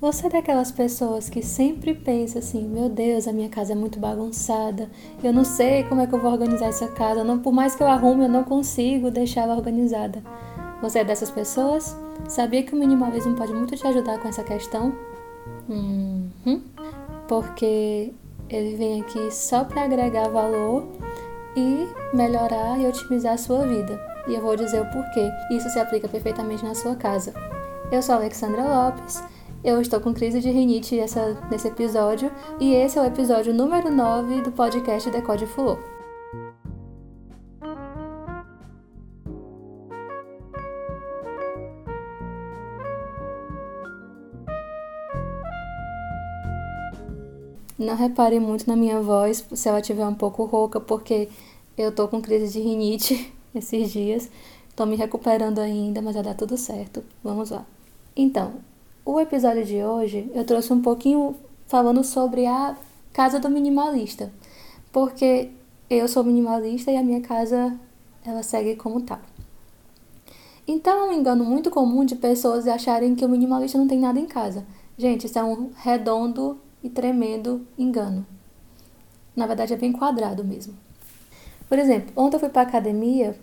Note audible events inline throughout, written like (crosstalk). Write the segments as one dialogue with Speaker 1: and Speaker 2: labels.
Speaker 1: Você é daquelas pessoas que sempre pensa assim: meu Deus, a minha casa é muito bagunçada, eu não sei como é que eu vou organizar essa casa, não, por mais que eu arrume, eu não consigo deixar ela organizada. Você é dessas pessoas? Sabia que o minimalismo pode muito te ajudar com essa questão? Uhum. Porque ele vem aqui só para agregar valor e melhorar e otimizar a sua vida. E eu vou dizer o porquê. Isso se aplica perfeitamente na sua casa. Eu sou Alexandra Lopes eu estou com crise de rinite essa, nesse episódio e esse é o episódio número 9 do podcast Decode Fulô. Não repare muito na minha voz se ela estiver um pouco rouca, porque eu tô com crise de rinite (laughs) esses dias. Tô me recuperando ainda, mas vai dar tudo certo. Vamos lá. Então, o episódio de hoje eu trouxe um pouquinho falando sobre a casa do minimalista, porque eu sou minimalista e a minha casa ela segue como tal. Então é um engano muito comum de pessoas acharem que o minimalista não tem nada em casa. Gente, isso é um redondo e tremendo engano. Na verdade é bem quadrado mesmo. Por exemplo, ontem eu fui para academia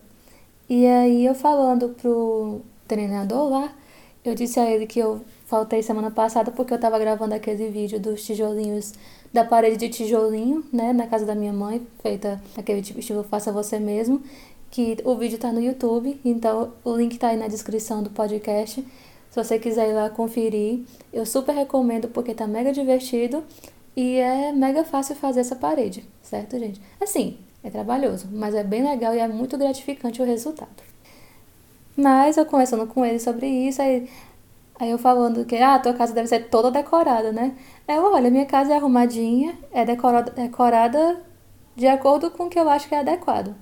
Speaker 1: e aí eu falando pro treinador lá, eu disse a ele que eu Faltei semana passada porque eu tava gravando aquele vídeo dos tijolinhos, da parede de tijolinho, né, na casa da minha mãe, feita aquele tipo estilo faça você mesmo, que o vídeo tá no YouTube, então o link tá aí na descrição do podcast. Se você quiser ir lá conferir, eu super recomendo porque tá mega divertido e é mega fácil fazer essa parede, certo, gente? Assim, é trabalhoso, mas é bem legal e é muito gratificante o resultado. Mas eu conversando com ele sobre isso, aí Aí eu falando que, ah, tua casa deve ser toda decorada, né? É, olha, minha casa é arrumadinha, é decorada, decorada de acordo com o que eu acho que é adequado.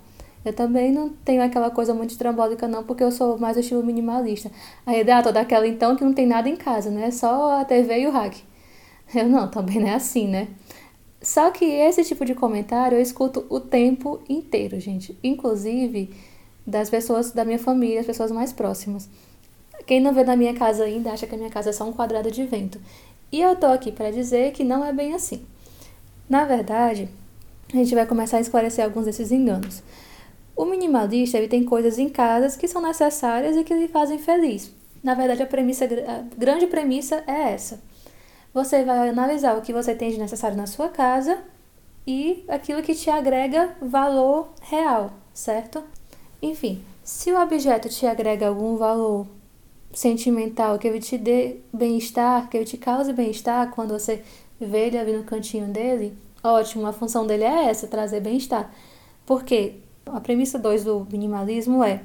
Speaker 1: Eu também não tenho aquela coisa muito estrambólica, não, porque eu sou mais do estilo minimalista. Aí, ah, toda aquela então que não tem nada em casa, né? Só a TV e o hack. (laughs) Eu não, também não é assim, né? Só que esse tipo de comentário eu escuto o tempo inteiro, gente. Inclusive das pessoas da minha família, as pessoas mais próximas. Quem não vê na minha casa ainda acha que a minha casa é só um quadrado de vento. E eu tô aqui para dizer que não é bem assim. Na verdade, a gente vai começar a esclarecer alguns desses enganos. O minimalista ele tem coisas em casa que são necessárias e que lhe fazem feliz. Na verdade, a, premissa, a grande premissa é essa. Você vai analisar o que você tem de necessário na sua casa e aquilo que te agrega valor real, certo? Enfim, se o objeto te agrega algum valor sentimental, que ele te dê bem-estar, que ele te cause bem-estar quando você vê ele ali no cantinho dele, ótimo, a função dele é essa, trazer bem-estar. Porque a premissa 2 do minimalismo é: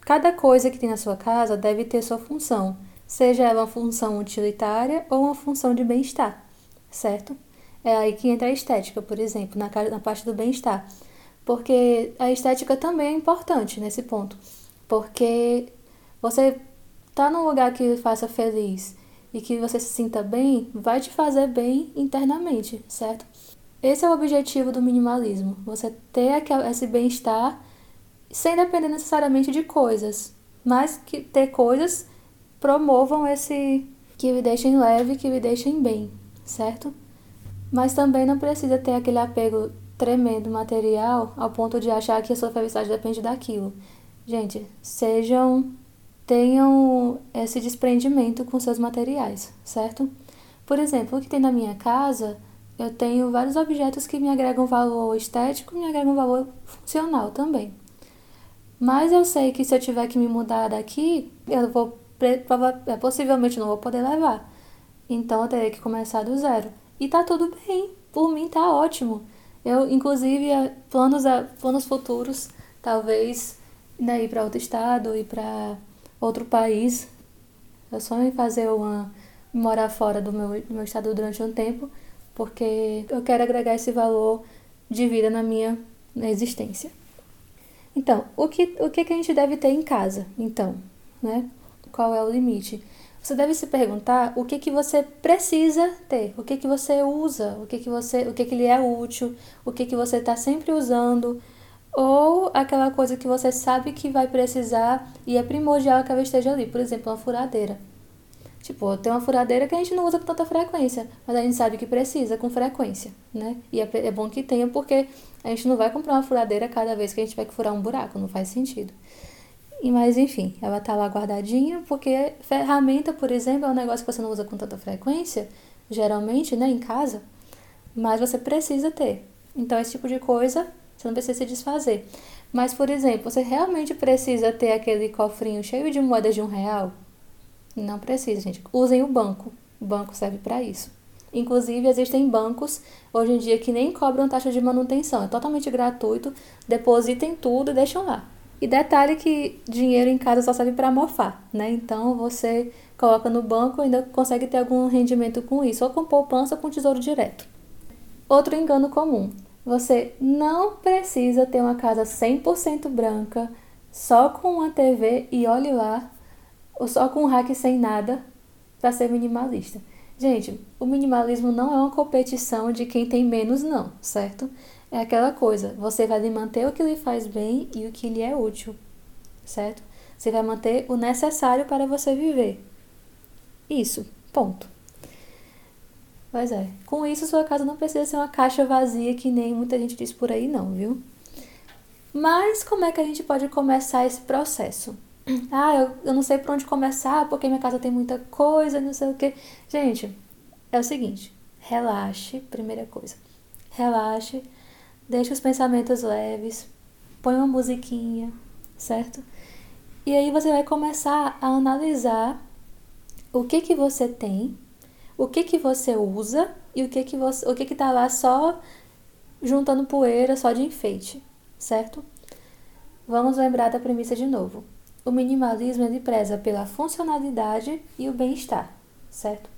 Speaker 1: cada coisa que tem na sua casa deve ter sua função, seja ela uma função utilitária ou uma função de bem-estar, certo? É aí que entra a estética, por exemplo, na, na parte do bem-estar. Porque a estética também é importante nesse ponto. Porque você tá num lugar que faça feliz e que você se sinta bem, vai te fazer bem internamente, certo? Esse é o objetivo do minimalismo, você ter esse bem-estar sem depender necessariamente de coisas, mas que ter coisas promovam esse que lhe deixem leve, que lhe deixem bem, certo? Mas também não precisa ter aquele apego tremendo material ao ponto de achar que a sua felicidade depende daquilo. Gente, sejam tenham esse desprendimento com seus materiais, certo? Por exemplo, o que tem na minha casa, eu tenho vários objetos que me agregam valor estético e me agregam valor funcional também. Mas eu sei que se eu tiver que me mudar daqui, eu vou é, possivelmente não vou poder levar. Então eu terei que começar do zero. E tá tudo bem, por mim tá ótimo. Eu, inclusive, é, planos, planos futuros, talvez né, ir para outro estado, ir para outro país. Eu sonho em fazer uma morar fora do meu, do meu estado durante um tempo, porque eu quero agregar esse valor de vida na minha existência. Então, o que, o que, que a gente deve ter em casa? Então, né? Qual é o limite? Você deve se perguntar o que, que você precisa ter, o que, que você usa, o que, que você, o que, que lhe é útil, o que, que você está sempre usando, ou aquela coisa que você sabe que vai precisar e é primordial que ela esteja ali, por exemplo, uma furadeira. Tipo, tem uma furadeira que a gente não usa com tanta frequência, mas a gente sabe que precisa com frequência, né? E é, é bom que tenha porque a gente não vai comprar uma furadeira cada vez que a gente vai furar um buraco, não faz sentido. E mas enfim, ela tá lá guardadinha porque ferramenta, por exemplo, é um negócio que você não usa com tanta frequência, geralmente, né, em casa, mas você precisa ter. Então esse tipo de coisa você não precisa se desfazer. Mas, por exemplo, você realmente precisa ter aquele cofrinho cheio de moedas de um real? Não precisa, gente. Usem o banco. O banco serve para isso. Inclusive, existem bancos hoje em dia que nem cobram taxa de manutenção, é totalmente gratuito. Depositem tudo e deixam lá. E detalhe que dinheiro em casa só serve para mofar, né? Então você coloca no banco e ainda consegue ter algum rendimento com isso, ou com poupança ou com tesouro direto. Outro engano comum: você não precisa ter uma casa 100% branca, só com uma TV e olhe lá, ou só com um rack sem nada, para ser minimalista. Gente, o minimalismo não é uma competição de quem tem menos, não, certo? É aquela coisa, você vai manter o que lhe faz bem e o que lhe é útil, certo? Você vai manter o necessário para você viver. Isso, ponto. Pois é. Com isso, sua casa não precisa ser uma caixa vazia, que nem muita gente diz por aí, não, viu? Mas como é que a gente pode começar esse processo? (clears throat) Ah, eu, eu não sei por onde começar, porque minha casa tem muita coisa, não sei o quê. Gente, é o seguinte: relaxe, primeira coisa. Relaxe, deixe os pensamentos leves, põe uma musiquinha, certo? E aí você vai começar a analisar o que que você tem o que que você usa e o que que você, o que que tá lá só juntando poeira, só de enfeite, certo? Vamos lembrar da premissa de novo. O minimalismo ele preza pela funcionalidade e o bem-estar, certo?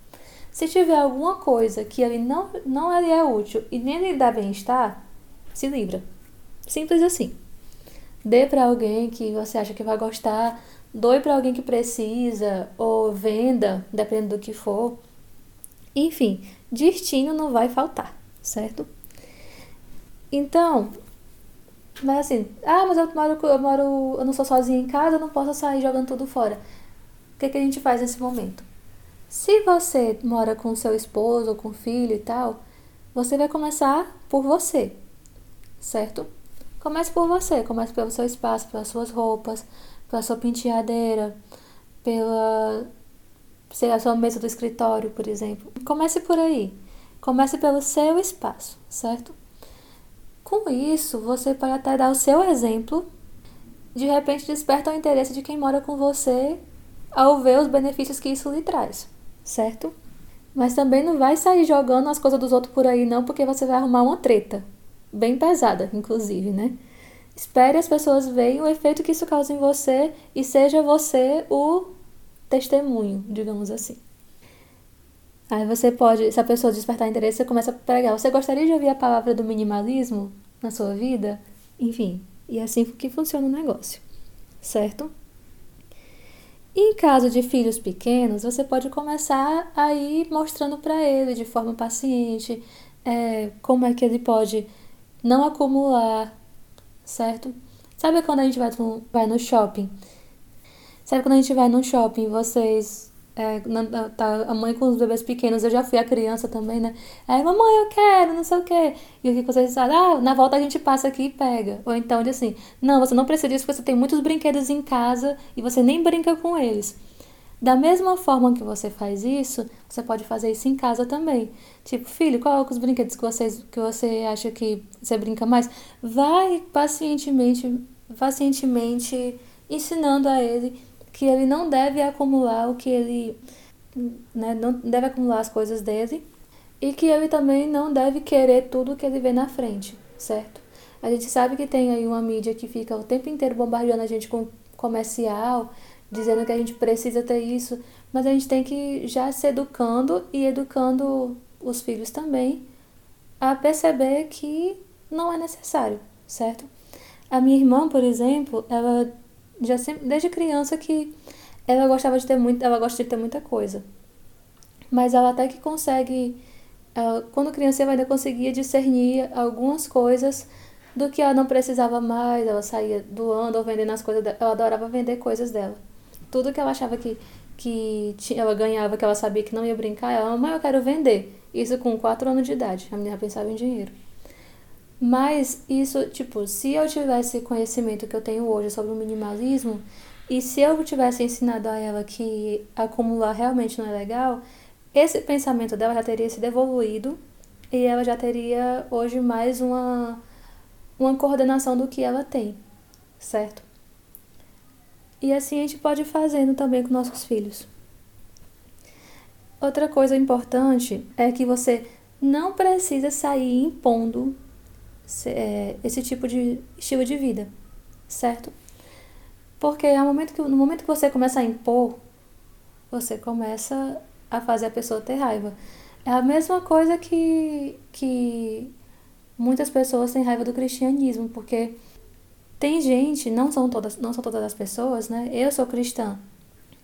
Speaker 1: Se tiver alguma coisa que ele não, não ele é útil e nem lhe dá bem-estar, se livra. Simples assim. Dê para alguém que você acha que vai gostar, doe para alguém que precisa, ou venda, dependendo do que for. Enfim, destino não vai faltar, certo? Então, mas assim, ah, mas eu moro, eu moro, eu não sou sozinha em casa, eu não posso sair jogando tudo fora. O que, que a gente faz nesse momento? Se você mora com seu esposo ou com filho e tal, você vai começar por você, certo? Comece por você, comece pelo seu espaço, pelas suas roupas, pela sua penteadeira, pela sei a sua mesa do escritório, por exemplo. Comece por aí. Comece pelo seu espaço, certo? Com isso, você pode até dar o seu exemplo. De repente, desperta o interesse de quem mora com você ao ver os benefícios que isso lhe traz, certo? Mas também não vai sair jogando as coisas dos outros por aí, não, porque você vai arrumar uma treta. Bem pesada, inclusive, né? Espere as pessoas verem o efeito que isso causa em você e seja você o testemunho, digamos assim. Aí você pode, se a pessoa despertar interesse, você começa a pregar. Você gostaria de ouvir a palavra do minimalismo na sua vida? Enfim, e é assim que funciona o negócio, certo? Em caso de filhos pequenos, você pode começar a ir mostrando para ele de forma paciente é, como é que ele pode não acumular, certo? Sabe quando a gente vai vai no shopping Sabe quando a gente vai no shopping, vocês. É, na, tá a mãe com os bebês pequenos, eu já fui a criança também, né? Aí, mamãe, eu quero, não sei o quê. E o que vocês falam? Ah, na volta a gente passa aqui e pega. Ou então, de assim, não, você não precisa disso porque você tem muitos brinquedos em casa e você nem brinca com eles. Da mesma forma que você faz isso, você pode fazer isso em casa também. Tipo, filho, qual é os brinquedos que, vocês, que você acha que você brinca mais? Vai pacientemente, pacientemente ensinando a ele que ele não deve acumular o que ele. Né, não deve acumular as coisas dele e que ele também não deve querer tudo que ele vê na frente, certo? A gente sabe que tem aí uma mídia que fica o tempo inteiro bombardeando a gente com comercial, dizendo que a gente precisa ter isso, mas a gente tem que já se educando e educando os filhos também a perceber que não é necessário, certo? A minha irmã, por exemplo, ela já sempre, desde criança que ela gostava de ter muito, ela gosta de ter muita coisa. Mas ela até que consegue, ela, quando criança ela ainda conseguia discernir algumas coisas do que ela não precisava mais, ela saía doando ou vendendo as coisas dela, ela adorava vender coisas dela. Tudo que ela achava que que ela ganhava, que ela sabia que não ia brincar, ela, mãe, eu quero vender. Isso com 4 anos de idade. A menina pensava em dinheiro. Mas isso, tipo, se eu tivesse conhecimento que eu tenho hoje sobre o minimalismo, e se eu tivesse ensinado a ela que acumular realmente não é legal, esse pensamento dela já teria sido evoluído e ela já teria hoje mais uma, uma coordenação do que ela tem, certo? E assim a gente pode ir fazendo também com nossos filhos. Outra coisa importante é que você não precisa sair impondo esse tipo de estilo de vida, certo? Porque no momento que, no momento que você começa a impor, você começa a fazer a pessoa ter raiva. É a mesma coisa que, que muitas pessoas têm raiva do cristianismo, porque tem gente, não são todas, não são todas as pessoas, né? Eu sou cristã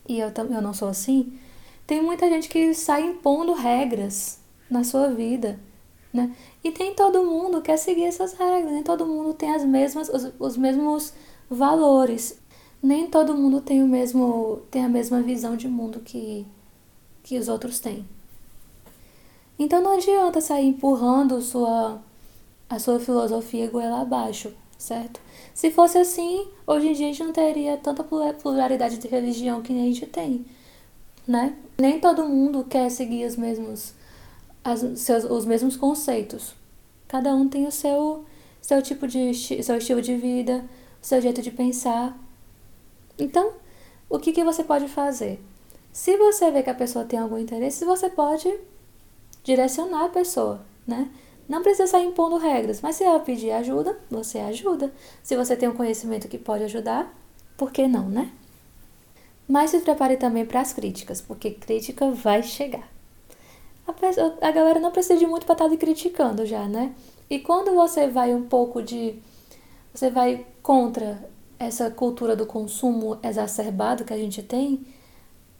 Speaker 1: e eu, eu não sou assim. Tem muita gente que sai impondo regras na sua vida, né? E tem todo mundo quer seguir essas regras, nem todo mundo tem as mesmas os, os mesmos valores. Nem todo mundo tem o mesmo tem a mesma visão de mundo que que os outros têm. Então não adianta sair empurrando sua a sua filosofia goela abaixo, certo? Se fosse assim, hoje em dia a gente não teria tanta pluralidade de religião que a gente tem, né? Nem todo mundo quer seguir os mesmos, as, seus, os mesmos conceitos. Cada um tem o seu, seu tipo de seu estilo de vida, seu jeito de pensar. Então, o que, que você pode fazer? Se você vê que a pessoa tem algum interesse, você pode direcionar a pessoa, né? Não precisa sair impondo regras, mas se ela pedir ajuda, você ajuda. Se você tem um conhecimento que pode ajudar, por que não, né? Mas se prepare também para as críticas, porque crítica vai chegar. A, pessoa, a galera não precisa de muito para estar tá criticando já, né? E quando você vai um pouco de. Você vai contra essa cultura do consumo exacerbado que a gente tem,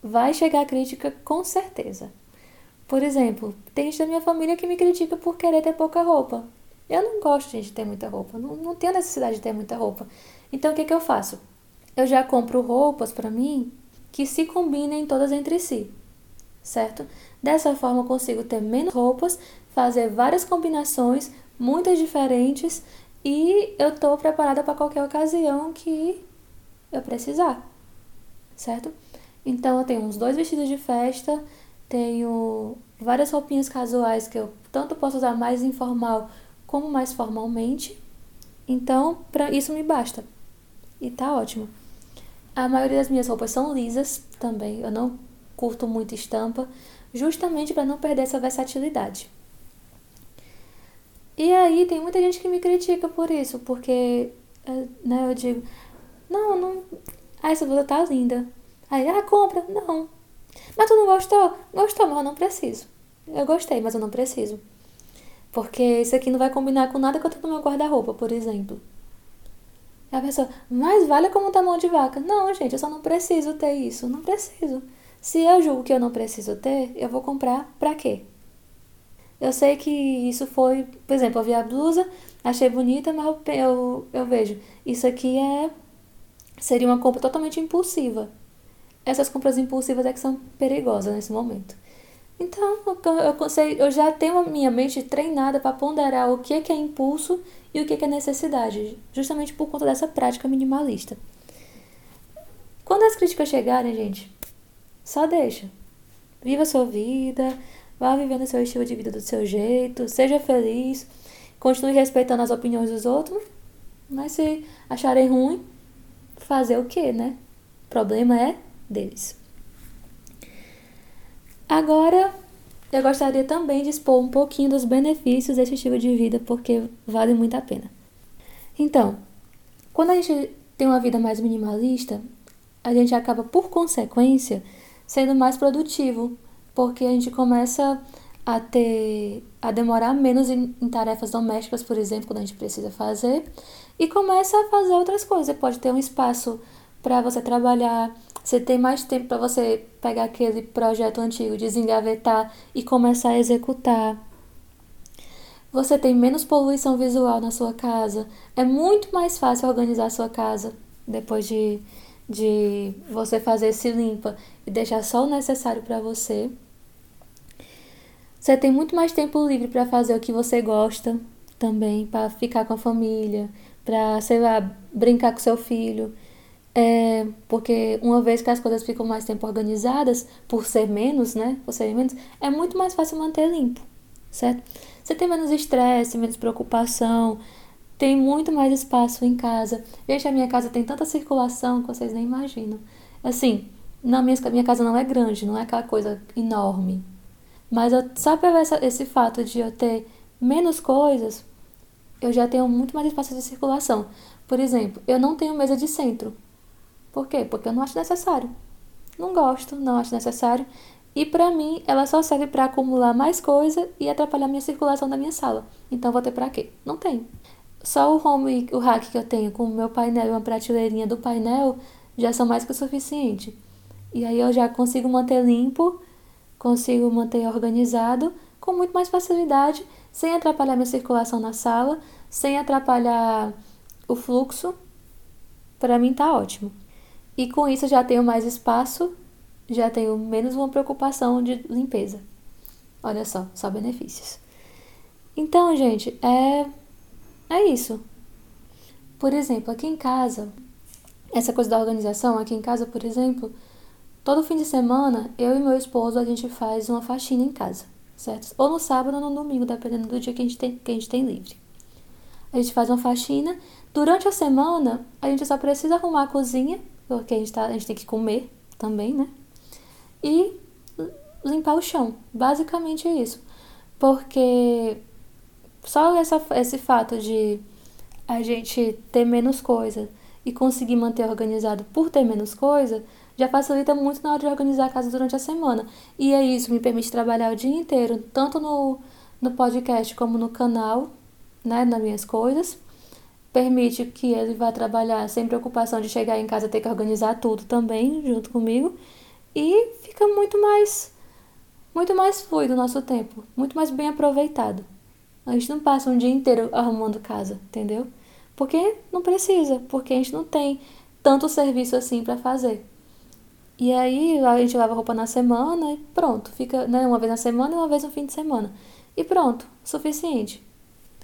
Speaker 1: vai chegar a crítica com certeza. Por exemplo, tem gente da minha família que me critica por querer ter pouca roupa. Eu não gosto, gente, de ter muita roupa. Não, não tenho necessidade de ter muita roupa. Então, o que, que eu faço? Eu já compro roupas para mim que se combinem todas entre si, certo? Dessa forma, eu consigo ter menos roupas, fazer várias combinações, muitas diferentes, e eu estou preparada para qualquer ocasião que eu precisar, certo? Então, eu tenho uns dois vestidos de festa tenho várias roupinhas casuais que eu tanto posso usar mais informal como mais formalmente. Então, para isso me basta. E tá ótimo. A maioria das minhas roupas são lisas também. Eu não curto muito estampa, justamente para não perder essa versatilidade. E aí tem muita gente que me critica por isso, porque eh, né, eu digo, não, não. Ah, essa blusa tá linda. Aí, ah, compra. Não, mas tu não gostou? Gostou, mas eu não preciso. Eu gostei, mas eu não preciso. Porque isso aqui não vai combinar com nada que eu tenho no meu guarda-roupa, por exemplo. E a pessoa, mas vale como um tamanho de vaca. Não, gente, eu só não preciso ter isso. Não preciso. Se eu julgo que eu não preciso ter, eu vou comprar pra quê? Eu sei que isso foi, por exemplo, eu vi a blusa, achei bonita, mas eu, eu, eu vejo, isso aqui é seria uma compra totalmente impulsiva essas compras impulsivas é que são perigosas nesse momento. Então, eu, sei, eu já tenho a minha mente treinada para ponderar o que é, que é impulso e o que é, que é necessidade, justamente por conta dessa prática minimalista. Quando as críticas chegarem, gente, só deixa. Viva a sua vida, vá vivendo seu estilo de vida do seu jeito, seja feliz, continue respeitando as opiniões dos outros, mas se acharem ruim, fazer o que, né? O problema é deles. Agora, eu gostaria também de expor um pouquinho dos benefícios desse estilo de vida, porque vale muito a pena. Então, quando a gente tem uma vida mais minimalista, a gente acaba, por consequência, sendo mais produtivo, porque a gente começa a ter a demorar menos em, em, tarefas domésticas, por exemplo, quando a gente precisa fazer, e começa a fazer outras coisas. Você pode ter um espaço para você trabalhar, você tem mais tempo para você pegar aquele projeto antigo, desengavetar e começar a executar. Você tem menos poluição visual na sua casa. É muito mais fácil organizar a sua casa depois de, de você fazer esse limpa e deixar só o necessário para você. Você tem muito mais tempo livre para fazer o que você gosta também, para ficar com a família, para, sei lá, brincar com seu filho. É, porque uma vez que as coisas ficam mais tempo organizadas, por ser menos, né? Por serem menos, é muito mais fácil manter limpo, certo? Você tem menos estresse, menos preocupação, tem muito mais espaço em casa. Gente, a minha casa tem tanta circulação que vocês nem imaginam. Assim, na minha, minha casa não é grande, não é aquela coisa enorme. Mas eu, só pelo essa, esse fato de eu ter menos coisas, eu já tenho muito mais espaço de circulação. Por exemplo, eu não tenho mesa de centro. Por quê? Porque eu não acho necessário. Não gosto, não acho necessário. E para mim, ela só serve para acumular mais coisa e atrapalhar minha circulação da minha sala. Então, vou ter para quê? Não tem. Só o home, o rack que eu tenho com o meu painel e uma prateleirinha do painel já são mais que o suficiente. E aí eu já consigo manter limpo, consigo manter organizado com muito mais facilidade, sem atrapalhar minha circulação na sala, sem atrapalhar o fluxo. Para mim tá ótimo. E com isso eu já tenho mais espaço, já tenho menos uma preocupação de limpeza. Olha só, só benefícios. Então, gente, é é isso. Por exemplo, aqui em casa, essa coisa da organização, aqui em casa, por exemplo, todo fim de semana, eu e meu esposo, a gente faz uma faxina em casa, certo? Ou no sábado ou no domingo, dependendo do dia que a gente tem, que a gente tem livre. A gente faz uma faxina. Durante a semana, a gente só precisa arrumar a cozinha, porque a gente, tá, a gente tem que comer também, né? E limpar o chão. Basicamente é isso. Porque só essa, esse fato de a gente ter menos coisa e conseguir manter organizado por ter menos coisa já facilita muito na hora de organizar a casa durante a semana. E é isso, me permite trabalhar o dia inteiro, tanto no, no podcast como no canal, né, nas minhas coisas. Permite que ele vá trabalhar sem preocupação de chegar em casa e ter que organizar tudo também junto comigo. E fica muito mais muito mais fluido o nosso tempo, muito mais bem aproveitado. A gente não passa um dia inteiro arrumando casa, entendeu? Porque não precisa, porque a gente não tem tanto serviço assim para fazer. E aí a gente lava roupa na semana e pronto, fica né, uma vez na semana e uma vez no fim de semana. E pronto, suficiente.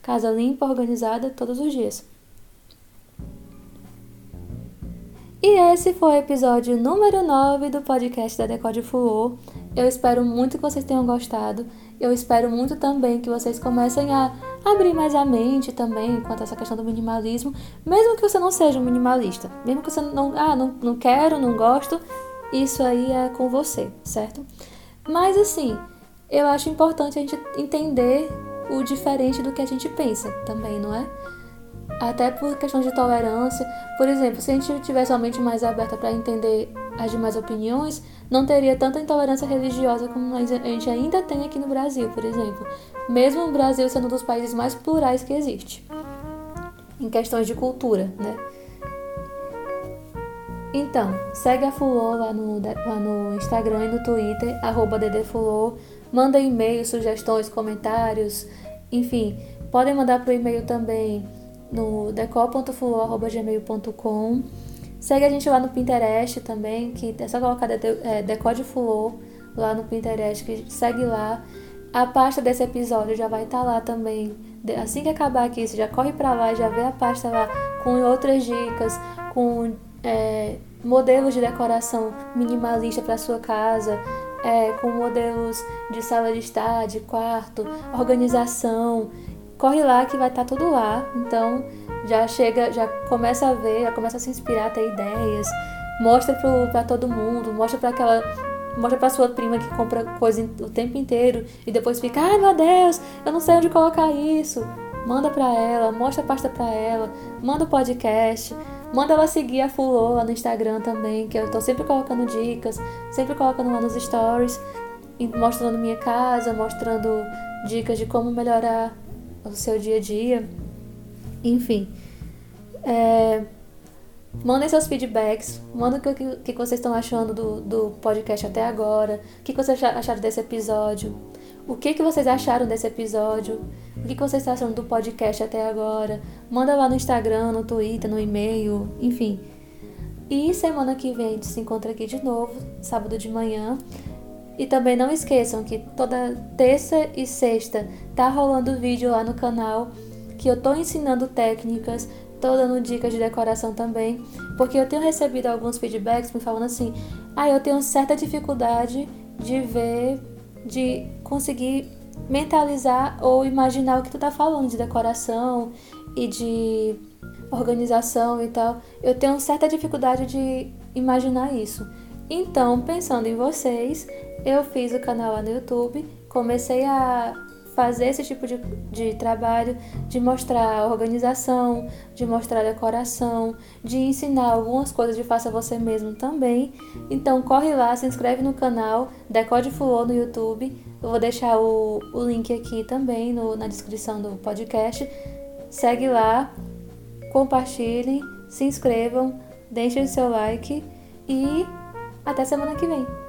Speaker 1: Casa limpa, organizada todos os dias. E esse foi o episódio número 9 do podcast da Decode Fluor. Eu espero muito que vocês tenham gostado. Eu espero muito também que vocês comecem a abrir mais a mente também quanto a essa questão do minimalismo, mesmo que você não seja um minimalista, mesmo que você não, ah, não, não quero, não gosto, isso aí é com você, certo? Mas assim, eu acho importante a gente entender o diferente do que a gente pensa também, não é? até por questão de tolerância. Por exemplo, se a gente tivesse a mente mais aberta para entender as demais opiniões, não teria tanta intolerância religiosa como a gente ainda tem aqui no Brasil, por exemplo. Mesmo o Brasil sendo um dos países mais plurais que existe, em questões de cultura, né? Então, segue a Fulô lá no, lá no Instagram e no Twitter, arroba ddfulô. Manda e-mails, sugestões, comentários, enfim. Podem mandar pro e-mail também no decol.fulô.gmail.com. Segue a gente lá no Pinterest também, que é só colocar é, Decode Fulô lá no Pinterest, que segue lá. A pasta desse episódio já vai estar tá lá também. Assim que acabar aqui, você já corre para lá, já vê a pasta lá com outras dicas, com é, modelos de decoração minimalista para sua casa, é, com modelos de sala de estar, de quarto, organização corre lá que vai estar tá tudo lá. Então já chega, já começa a ver, já começa a se inspirar, a ter ideias. Mostra para todo mundo, mostra para aquela mostra para sua prima que compra coisa o tempo inteiro e depois fica, ai meu Deus, eu não sei onde colocar isso. Manda para ela, mostra a pasta para ela, manda o podcast, manda ela seguir a Fulô lá no Instagram também, que eu tô sempre colocando dicas, sempre colocando lá nos stories, mostrando minha casa, mostrando dicas de como melhorar o seu dia a dia. Enfim. É, mandem seus feedbacks, mandem o que, que, vocês estão achando do, do podcast até agora, o que, que vocês acharam desse episódio, o que, que vocês acharam desse episódio, o que, que vocês estão achando do podcast até agora. Manda lá no Instagram, no Twitter, no e-mail, enfim. E semana que vem a gente se encontra aqui de novo, sábado de manhã. E também não esqueçam que toda terça e sexta tá rolando vídeo lá no canal que eu tô ensinando técnicas, tô dando dicas de decoração também, porque eu tenho recebido alguns feedbacks me falando assim: "Ah, eu tenho certa dificuldade de ver, de conseguir mentalizar ou imaginar o que tu tá falando de decoração e de organização e tal. Eu tenho certa dificuldade de imaginar isso. Então, pensando em vocês, eu fiz o canal lá no YouTube, comecei a fazer esse tipo de, de trabalho, de mostrar organização, de mostrar decoração, de ensinar algumas coisas de faça você mesmo também. Então corre lá, se inscreve no canal Decode Fulô no YouTube. Eu vou deixar o, o link aqui também no, na descrição do podcast. Segue lá, compartilhem, se inscrevam, deixem seu like e até semana que vem.